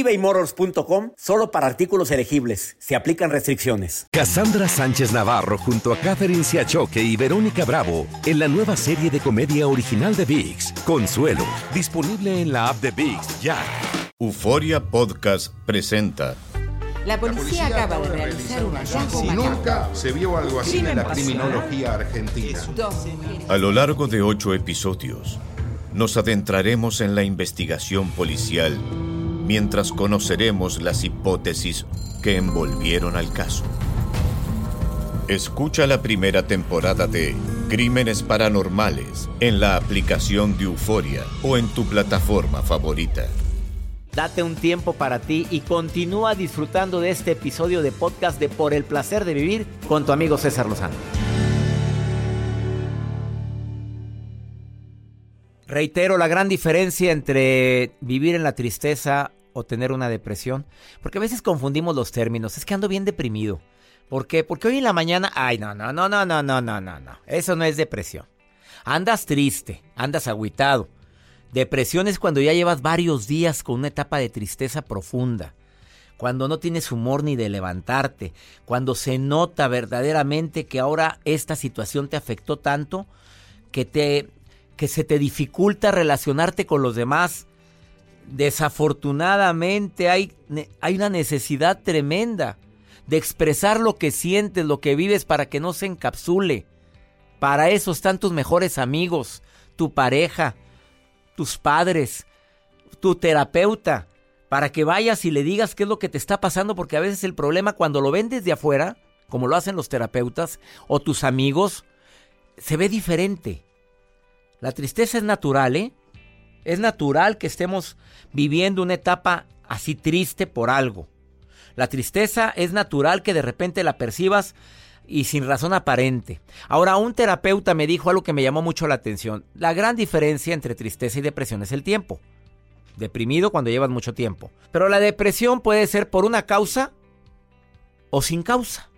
ebaymotors.com solo para artículos elegibles. Se aplican restricciones. Cassandra Sánchez Navarro junto a Catherine Siachoque y Verónica Bravo en la nueva serie de comedia original de Vix, Consuelo, disponible en la app de Vix ya. Euforia Podcast presenta. La policía, acaba de realizar un hallazgo Si nunca se vio algo así en la criminología argentina. A lo largo de ocho episodios, nos adentraremos en la investigación policial mientras conoceremos las hipótesis que envolvieron al caso. Escucha la primera temporada de Crímenes Paranormales en la aplicación de Euforia o en tu plataforma favorita. Date un tiempo para ti y continúa disfrutando de este episodio de podcast de Por el placer de vivir con tu amigo César Lozano. Reitero la gran diferencia entre vivir en la tristeza o tener una depresión. Porque a veces confundimos los términos. Es que ando bien deprimido. ¿Por qué? Porque hoy en la mañana. Ay, no, no, no, no, no, no, no, no, no. Eso no es depresión. Andas triste, andas agüitado. Depresión es cuando ya llevas varios días con una etapa de tristeza profunda. Cuando no tienes humor ni de levantarte. Cuando se nota verdaderamente que ahora esta situación te afectó tanto que te que se te dificulta relacionarte con los demás desafortunadamente hay, hay una necesidad tremenda de expresar lo que sientes, lo que vives para que no se encapsule. Para eso están tus mejores amigos, tu pareja, tus padres, tu terapeuta, para que vayas y le digas qué es lo que te está pasando, porque a veces el problema cuando lo ven desde afuera, como lo hacen los terapeutas o tus amigos, se ve diferente. La tristeza es natural, ¿eh? Es natural que estemos viviendo una etapa así triste por algo. La tristeza es natural que de repente la percibas y sin razón aparente. Ahora, un terapeuta me dijo algo que me llamó mucho la atención. La gran diferencia entre tristeza y depresión es el tiempo. Deprimido cuando llevas mucho tiempo. Pero la depresión puede ser por una causa o sin causa.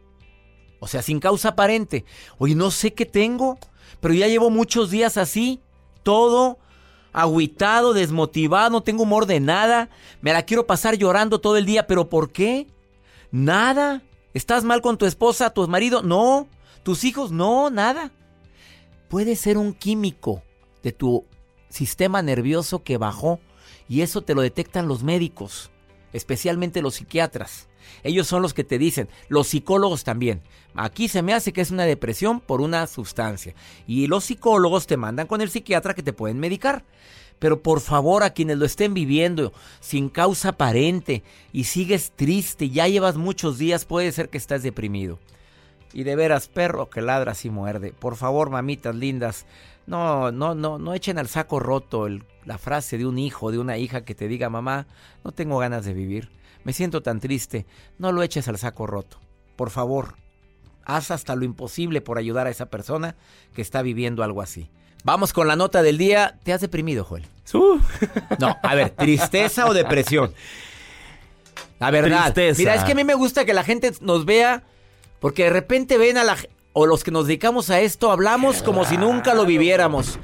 O sea, sin causa aparente. Oye, no sé qué tengo, pero ya llevo muchos días así. Todo agüitado, desmotivado, no tengo humor de nada, me la quiero pasar llorando todo el día, pero ¿por qué? Nada. ¿Estás mal con tu esposa, tu marido? No. ¿Tus hijos? No, nada. Puede ser un químico de tu sistema nervioso que bajó y eso te lo detectan los médicos, especialmente los psiquiatras. Ellos son los que te dicen, los psicólogos también. Aquí se me hace que es una depresión por una sustancia. Y los psicólogos te mandan con el psiquiatra que te pueden medicar. Pero por favor, a quienes lo estén viviendo sin causa aparente y sigues triste, ya llevas muchos días, puede ser que estás deprimido. Y de veras, perro que ladra y muerde. Por favor, mamitas lindas, no, no, no, no echen al saco roto la frase de un hijo, de una hija que te diga, mamá, no tengo ganas de vivir. Me siento tan triste. No lo eches al saco roto. Por favor, haz hasta lo imposible por ayudar a esa persona que está viviendo algo así. Vamos con la nota del día. ¿Te has deprimido, Joel? No, a ver, ¿tristeza o depresión? La verdad. Mira, es que a mí me gusta que la gente nos vea porque de repente ven a la o los que nos dedicamos a esto hablamos como si nunca lo viviéramos.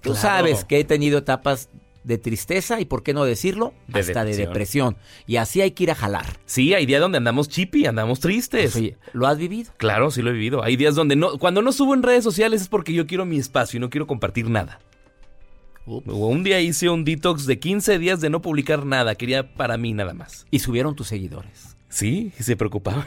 Tú sabes que he tenido etapas de tristeza y, ¿por qué no decirlo? hasta de depresión. Y así hay que ir a jalar. Sí, hay días donde andamos chippy, andamos tristes. Pues, ¿Lo has vivido? Claro, sí lo he vivido. Hay días donde no, cuando no subo en redes sociales es porque yo quiero mi espacio y no quiero compartir nada. Un día hice un detox de 15 días de no publicar nada, quería para mí nada más. ¿Y subieron tus seguidores? Sí, se preocupaban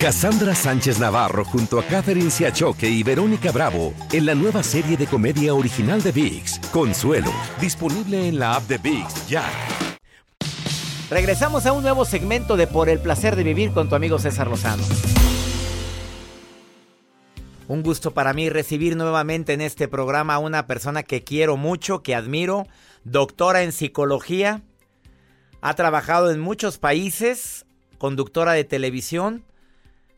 Cassandra Sánchez Navarro junto a Catherine Siachoque y Verónica Bravo en la nueva serie de comedia original de VIX, Consuelo, disponible en la app de VIX ya. Regresamos a un nuevo segmento de Por el placer de vivir con tu amigo César Lozano. Un gusto para mí recibir nuevamente en este programa a una persona que quiero mucho, que admiro, doctora en psicología, ha trabajado en muchos países, conductora de televisión,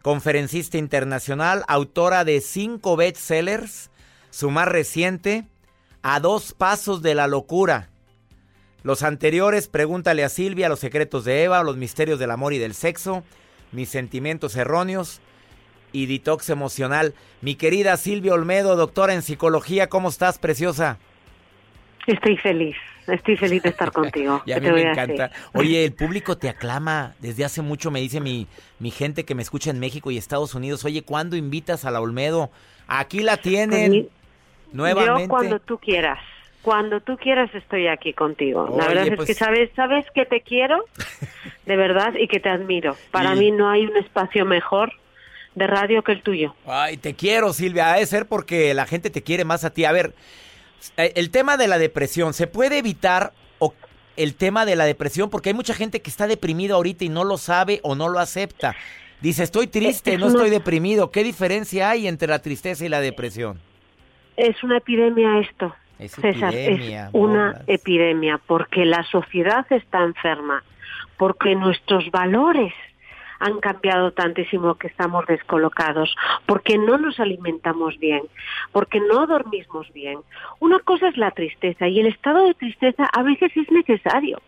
conferencista internacional, autora de cinco bestsellers, su más reciente, A dos pasos de la locura. Los anteriores, Pregúntale a Silvia, Los secretos de Eva, Los misterios del amor y del sexo, Mis sentimientos erróneos y Detox emocional. Mi querida Silvia Olmedo, doctora en psicología, ¿cómo estás, preciosa? Estoy feliz. Estoy feliz de estar contigo. y a mí me encanta. Oye, el público te aclama. Desde hace mucho me dice mi, mi gente que me escucha en México y Estados Unidos. Oye, ¿cuándo invitas a la Olmedo? Aquí la tienen. nuevamente. Yo cuando tú quieras. Cuando tú quieras estoy aquí contigo. la verdad es pues que sabes, sabes que te quiero, de verdad, y que te admiro. Para mí no hay un espacio mejor de radio que el tuyo. Ay, te quiero, Silvia. Ha de ser porque la gente te quiere más a ti. A ver, el tema de la depresión, ¿se puede evitar o el tema de la depresión? Porque hay mucha gente que está deprimida ahorita y no lo sabe o no lo acepta. Dice, estoy triste, no estoy deprimido. ¿Qué diferencia hay entre la tristeza y la depresión? Es una epidemia esto. Es César, epidemia, es una bolas. epidemia porque la sociedad está enferma, porque nuestros valores han cambiado tantísimo que estamos descolocados, porque no nos alimentamos bien, porque no dormimos bien. Una cosa es la tristeza y el estado de tristeza a veces es necesario.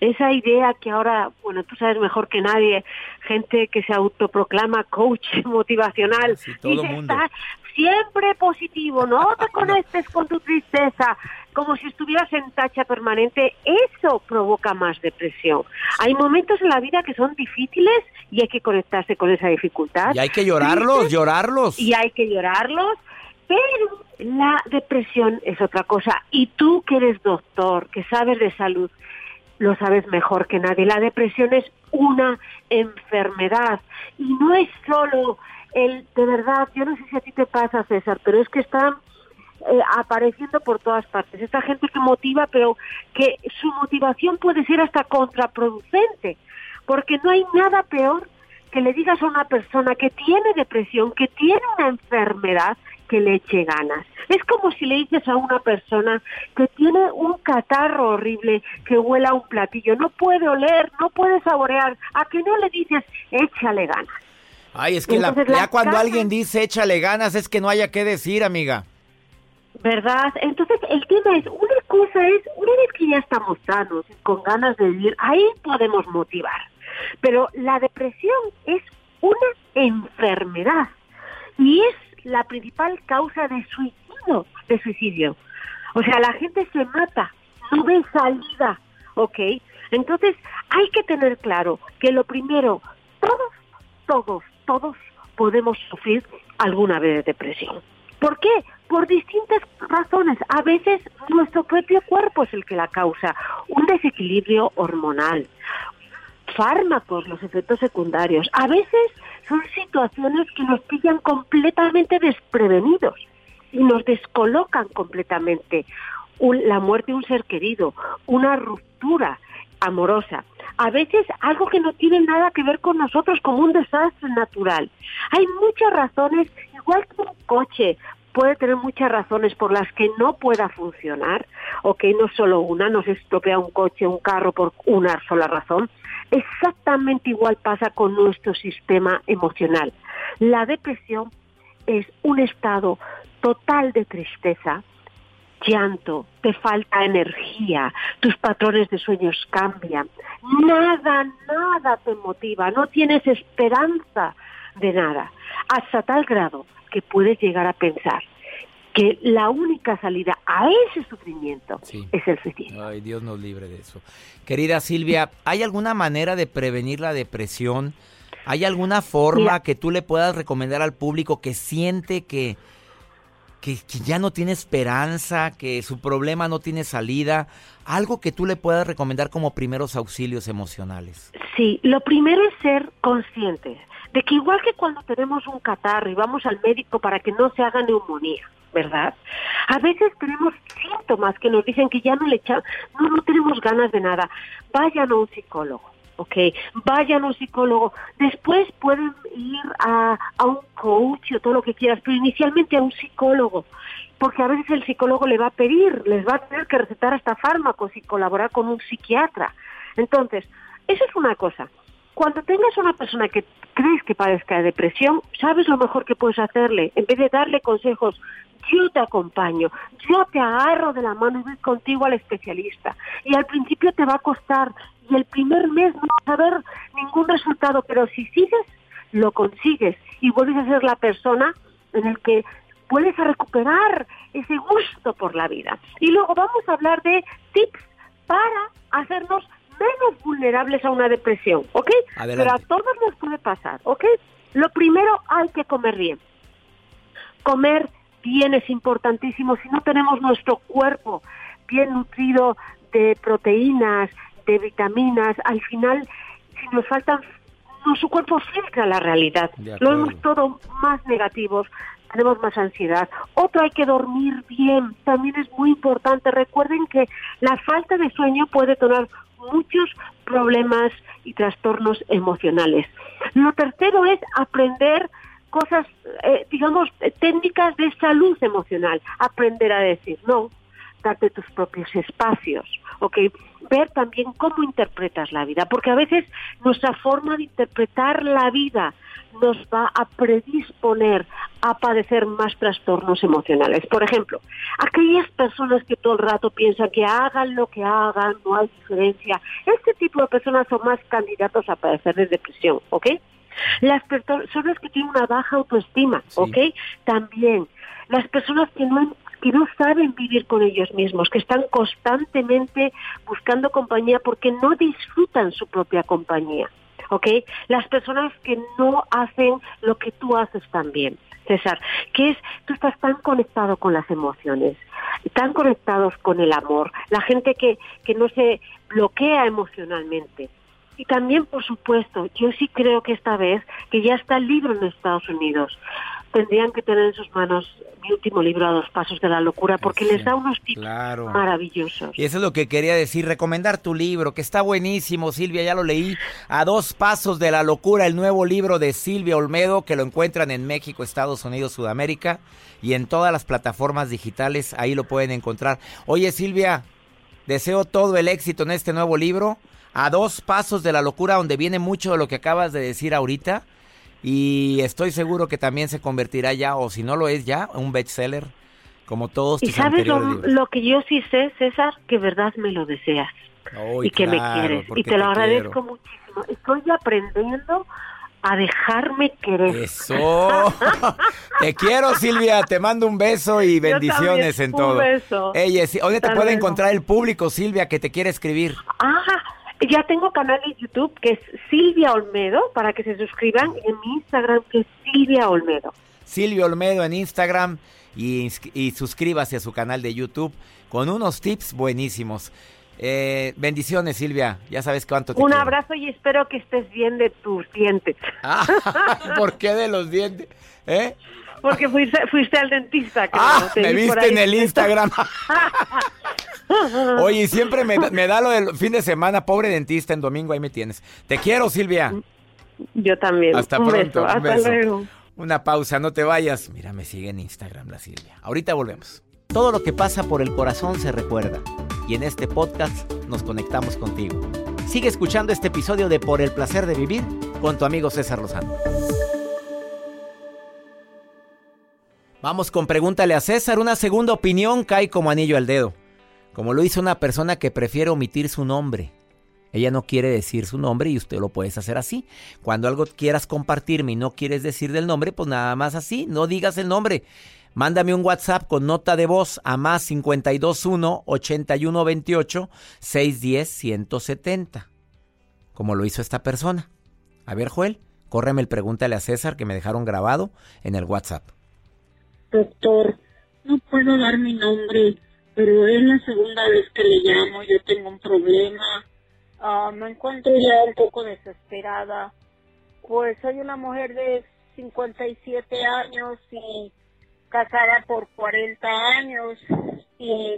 Esa idea que ahora, bueno, tú sabes mejor que nadie, gente que se autoproclama coach motivacional, Sí, todo dice, mundo. "Está siempre positivo, no te conectes con tu tristeza, como si estuvieras en tacha permanente, eso provoca más depresión. Hay momentos en la vida que son difíciles y hay que conectarse con esa dificultad. Y hay que llorarlos, llorarlos. Y hay que llorarlos, pero la depresión es otra cosa. Y tú que eres doctor, que sabes de salud, lo sabes mejor que nadie. La depresión es una enfermedad y no es solo el, de verdad, yo no sé si a ti te pasa, César, pero es que están eh, apareciendo por todas partes. Esta gente que motiva, pero que su motivación puede ser hasta contraproducente, porque no hay nada peor que le digas a una persona que tiene depresión, que tiene una enfermedad, que le eche ganas. Es como si le dices a una persona que tiene un catarro horrible, que huela a un platillo, no puede oler, no puede saborear, a que no le dices, échale ganas. Ay, es que la, Entonces, la ya cuando alguien dice échale ganas es que no haya que decir, amiga. ¿Verdad? Entonces el tema es, una cosa es, una vez que ya estamos sanos, con ganas de vivir, ahí podemos motivar. Pero la depresión es una enfermedad y es la principal causa de suicidio, de suicidio. O sea, la gente se mata, no ve salida, ¿ok? Entonces hay que tener claro que lo primero, todos, todos, todos podemos sufrir alguna vez de depresión. ¿Por qué? Por distintas razones. A veces nuestro propio cuerpo es el que la causa. Un desequilibrio hormonal, fármacos, los efectos secundarios. A veces son situaciones que nos pillan completamente desprevenidos y nos descolocan completamente. Un- la muerte de un ser querido, una ruptura amorosa. A veces algo que no tiene nada que ver con nosotros como un desastre natural. Hay muchas razones, igual que un coche puede tener muchas razones por las que no pueda funcionar, ok, no solo una, no se estropea un coche, un carro por una sola razón. Exactamente igual pasa con nuestro sistema emocional. La depresión es un estado total de tristeza, llanto, te falta energía, tus patrones de sueños cambian, nada, nada te motiva, no tienes esperanza de nada, hasta tal grado que puedes llegar a pensar que la única salida a ese sufrimiento Sí. es el suicidio. Ay, Dios nos libre de eso. Querida Silvia, ¿hay alguna manera de prevenir la depresión? ¿Hay alguna forma Mira. que tú le puedas recomendar al público que siente que, que, que ya no tiene esperanza, que su problema no tiene salida? Algo que tú le puedas recomendar como primeros auxilios emocionales. Sí, lo primero es ser consciente de que igual que cuando tenemos un catarro y vamos al médico para que no se haga neumonía, ¿verdad? A veces tenemos síntomas que nos dicen que ya no le echamos, no, no tenemos ganas de nada. Vayan a un psicólogo. ¿ok? Vayan a un psicólogo. Después pueden ir a, a un coach o todo lo que quieras, pero inicialmente a un psicólogo porque a veces el psicólogo le va a pedir, les va a tener que recetar hasta fármacos y colaborar con un psiquiatra. Entonces, eso es una cosa. Cuando tengas una persona que crees que padezca de depresión, sabes lo mejor que puedes hacerle. En vez de darle consejos, yo te acompaño, yo te agarro de la mano y voy contigo al especialista. Y al principio te va a costar y el primer mes no vas a ver ningún resultado, pero si sigues, lo consigues y vuelves a ser la persona en el que puedes recuperar ese gusto por la vida. Y luego vamos a hablar de tips para hacernos menos vulnerables a una depresión, ¿ok? Pero a todos nos puede pasar, ¿ok? Lo primero, hay que comer bien. Comer bien es importantísimo. Si no tenemos nuestro cuerpo bien nutrido de proteínas, de vitaminas, al final, si nos faltan, nuestro cuerpo filtra la realidad. Lo vemos todo más negativos tenemos más ansiedad. Otro, hay que dormir bien, también es muy importante. Recuerden que la falta de sueño puede tener muchos problemas y trastornos emocionales. Lo tercero es aprender cosas, eh, digamos, técnicas de salud emocional. Aprender a decir no, darte tus propios espacios, ¿ok? Ver también cómo interpretas la vida, porque a veces nuestra forma de interpretar la vida nos va a predisponer a padecer más trastornos emocionales. Por ejemplo, aquellas personas que todo el rato piensan que hagan lo que hagan, no hay diferencia, este tipo de personas son más candidatos a padecer de depresión, ¿ok? Las personas que tienen una baja autoestima, ¿ok? También. Las personas que no que no saben vivir con ellos mismos, que están constantemente buscando compañía porque no disfrutan su propia compañía. ¿ok? Las personas que no hacen lo que tú haces también. César, que es, tú estás tan conectado con las emociones, tan conectados con el amor, la gente que, que no se bloquea emocionalmente. Y también, por supuesto, yo sí creo que esta vez, que ya está el libro en Estados Unidos, tendrían que tener en sus manos mi último libro a dos pasos de la locura porque les da unos tips maravillosos. Y eso es lo que quería decir, recomendar tu libro, que está buenísimo, Silvia, ya lo leí, A dos pasos de la locura, el nuevo libro de Silvia Olmedo, que lo encuentran en México, Estados Unidos, Sudamérica y en todas las plataformas digitales, ahí lo pueden encontrar. Oye, Silvia, deseo todo el éxito en este nuevo libro, A dos pasos de la locura, donde viene mucho de lo que acabas de decir ahorita y estoy seguro que también se convertirá ya, o si no lo es ya, un bestseller, como todos tus ¿Y sabes lo, que yo sí sé, César? Que verdad me lo deseas. y que me quieres. Y te lo agradezco muchísimo. Estoy aprendiendo a dejarme querer. Eso. te quiero, Silvia. Te mando un beso y bendiciones en todo. Un beso. Ella, ¿dónde te puede encontrar el público, Silvia, que te quiere escribir? Ah, ya tengo canal de YouTube que es Silvia Olmedo para que se suscriban y en mi Instagram que es Silvia Olmedo. Silvia Olmedo en Instagram y, y suscríbase a su canal de YouTube con unos tips buenísimos. Eh, bendiciones, Silvia. Ya sabes cuánto te Un abrazo y espero que estés bien de tus dientes. Ah, ¿Por qué de los dientes? ¿Eh? Porque fuiste, fuiste al dentista. ah, me viste en el Instagram. Oye, siempre me, da lo del fin de semana, pobre dentista, en domingo ahí me tienes. Te quiero, Silvia. Yo también. Hasta pronto. Hasta luego. Una pausa, no te vayas. Mira, me sigue en Instagram la Silvia. Ahorita volvemos. Todo lo que pasa por el corazón se recuerda. Y en este podcast nos conectamos contigo. Sigue escuchando este episodio de Por el placer de vivir con tu amigo César Lozano. Vamos con pregúntale a César. Una segunda opinión cae como anillo al dedo. Como lo hizo una persona que prefiere omitir su nombre. Ella no quiere decir su nombre y usted lo puedes hacer así. Cuando algo quieras compartirme y no quieres decir del nombre, pues nada más así, no digas el nombre. Mándame un WhatsApp con nota de voz a más 521 8128 610 170. Como lo hizo esta persona. A ver, Joel, córreme el pregúntale a César que me dejaron grabado en el WhatsApp. Doctor, no puedo dar mi nombre pero es la segunda vez que le llamo, yo tengo un problema, uh, me encuentro ya un poco desesperada. pues soy una mujer de 57 años y casada por 40 años y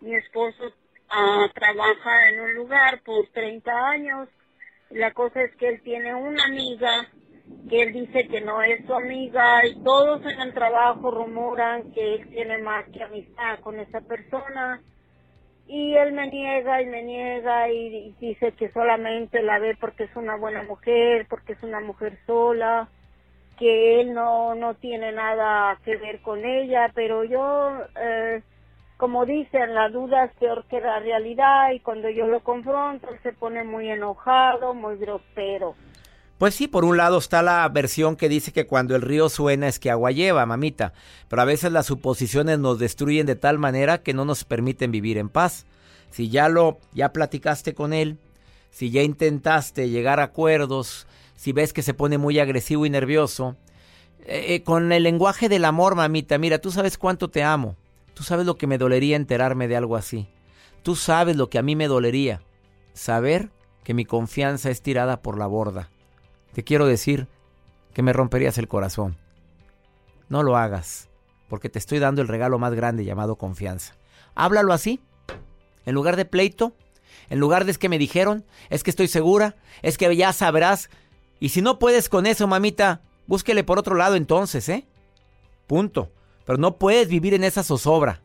mi esposo ah, trabaja en un lugar por 30 años. La cosa es que él tiene una amiga que él dice que no es su amiga y todos en el trabajo rumoran que él tiene más que amistad con esa persona y él me niega y me niega y, dice que solamente la ve porque es una buena mujer, porque es una mujer sola, que él no, no tiene nada que ver con ella, pero yo, eh, como dicen, la duda es peor que la realidad y cuando yo lo confronto se pone muy enojado, muy grosero. Pues sí, por un lado está la versión que dice que cuando el río suena es que agua lleva, mamita, pero a veces las suposiciones nos destruyen de tal manera que no nos permiten vivir en paz. Si ya lo ya platicaste con él, si ya intentaste llegar a acuerdos, si ves que se pone muy agresivo y nervioso, eh, eh, con el lenguaje del amor, mamita, mira, tú sabes cuánto te amo. Tú sabes lo que me dolería enterarme de algo así. Tú sabes lo que a mí me dolería. Saber que mi confianza es tirada por la borda te quiero decir que me romperías el corazón. No lo hagas, porque te estoy dando el regalo más grande llamado confianza. Háblalo así, en lugar de pleito, en lugar de es que me dijeron, es que estoy segura, es que ya sabrás. Y si no puedes con eso, mamita, búsquele por otro lado entonces, ¿eh? Punto. Pero no puedes vivir en esa zozobra,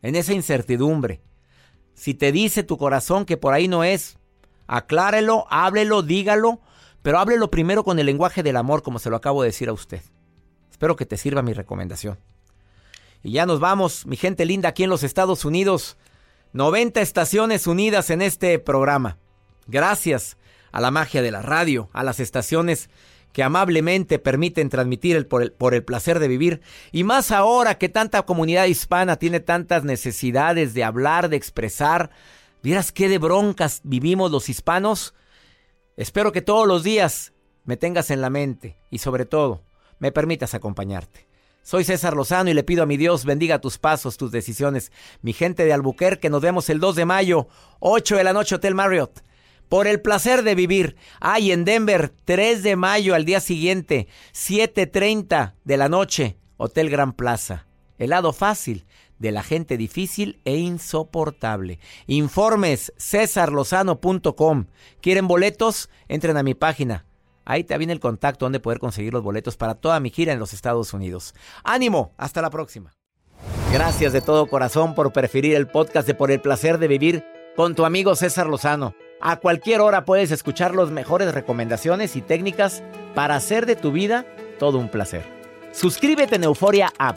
en esa incertidumbre. Si te dice tu corazón que por ahí no es, aclárelo, háblelo, dígalo, pero háblelo primero con el lenguaje del amor, como se lo acabo de decir a usted. Espero que te sirva mi recomendación. Y ya nos vamos, mi gente linda, aquí en los Estados Unidos. 90 estaciones unidas en este programa. Gracias a la magia de la radio, a las estaciones que amablemente permiten transmitir el por, el, por el placer de vivir. Y más ahora que tanta comunidad hispana tiene tantas necesidades de hablar, de expresar. ¿Vieras qué de broncas vivimos los hispanos? Espero que todos los días me tengas en la mente y sobre todo me permitas acompañarte. Soy César Lozano y le pido a mi Dios bendiga tus pasos, tus decisiones. Mi gente de Albuquerque, nos vemos el 2 de mayo, 8 de la noche, Hotel Marriott. Por el placer de vivir. Ay, en Denver, 3 de mayo al día siguiente, 7.30 de la noche, Hotel Gran Plaza. Helado fácil de la gente difícil e insoportable. Informes cesarlozano.com. ¿Quieren boletos? Entren a mi página. Ahí te viene el contacto donde poder conseguir los boletos para toda mi gira en los Estados Unidos. ¡Ánimo! Hasta la próxima. Gracias de todo corazón por preferir el podcast de Por el placer de vivir con tu amigo César Lozano. A cualquier hora puedes escuchar las mejores recomendaciones y técnicas para hacer de tu vida todo un placer. Suscríbete en Euforia App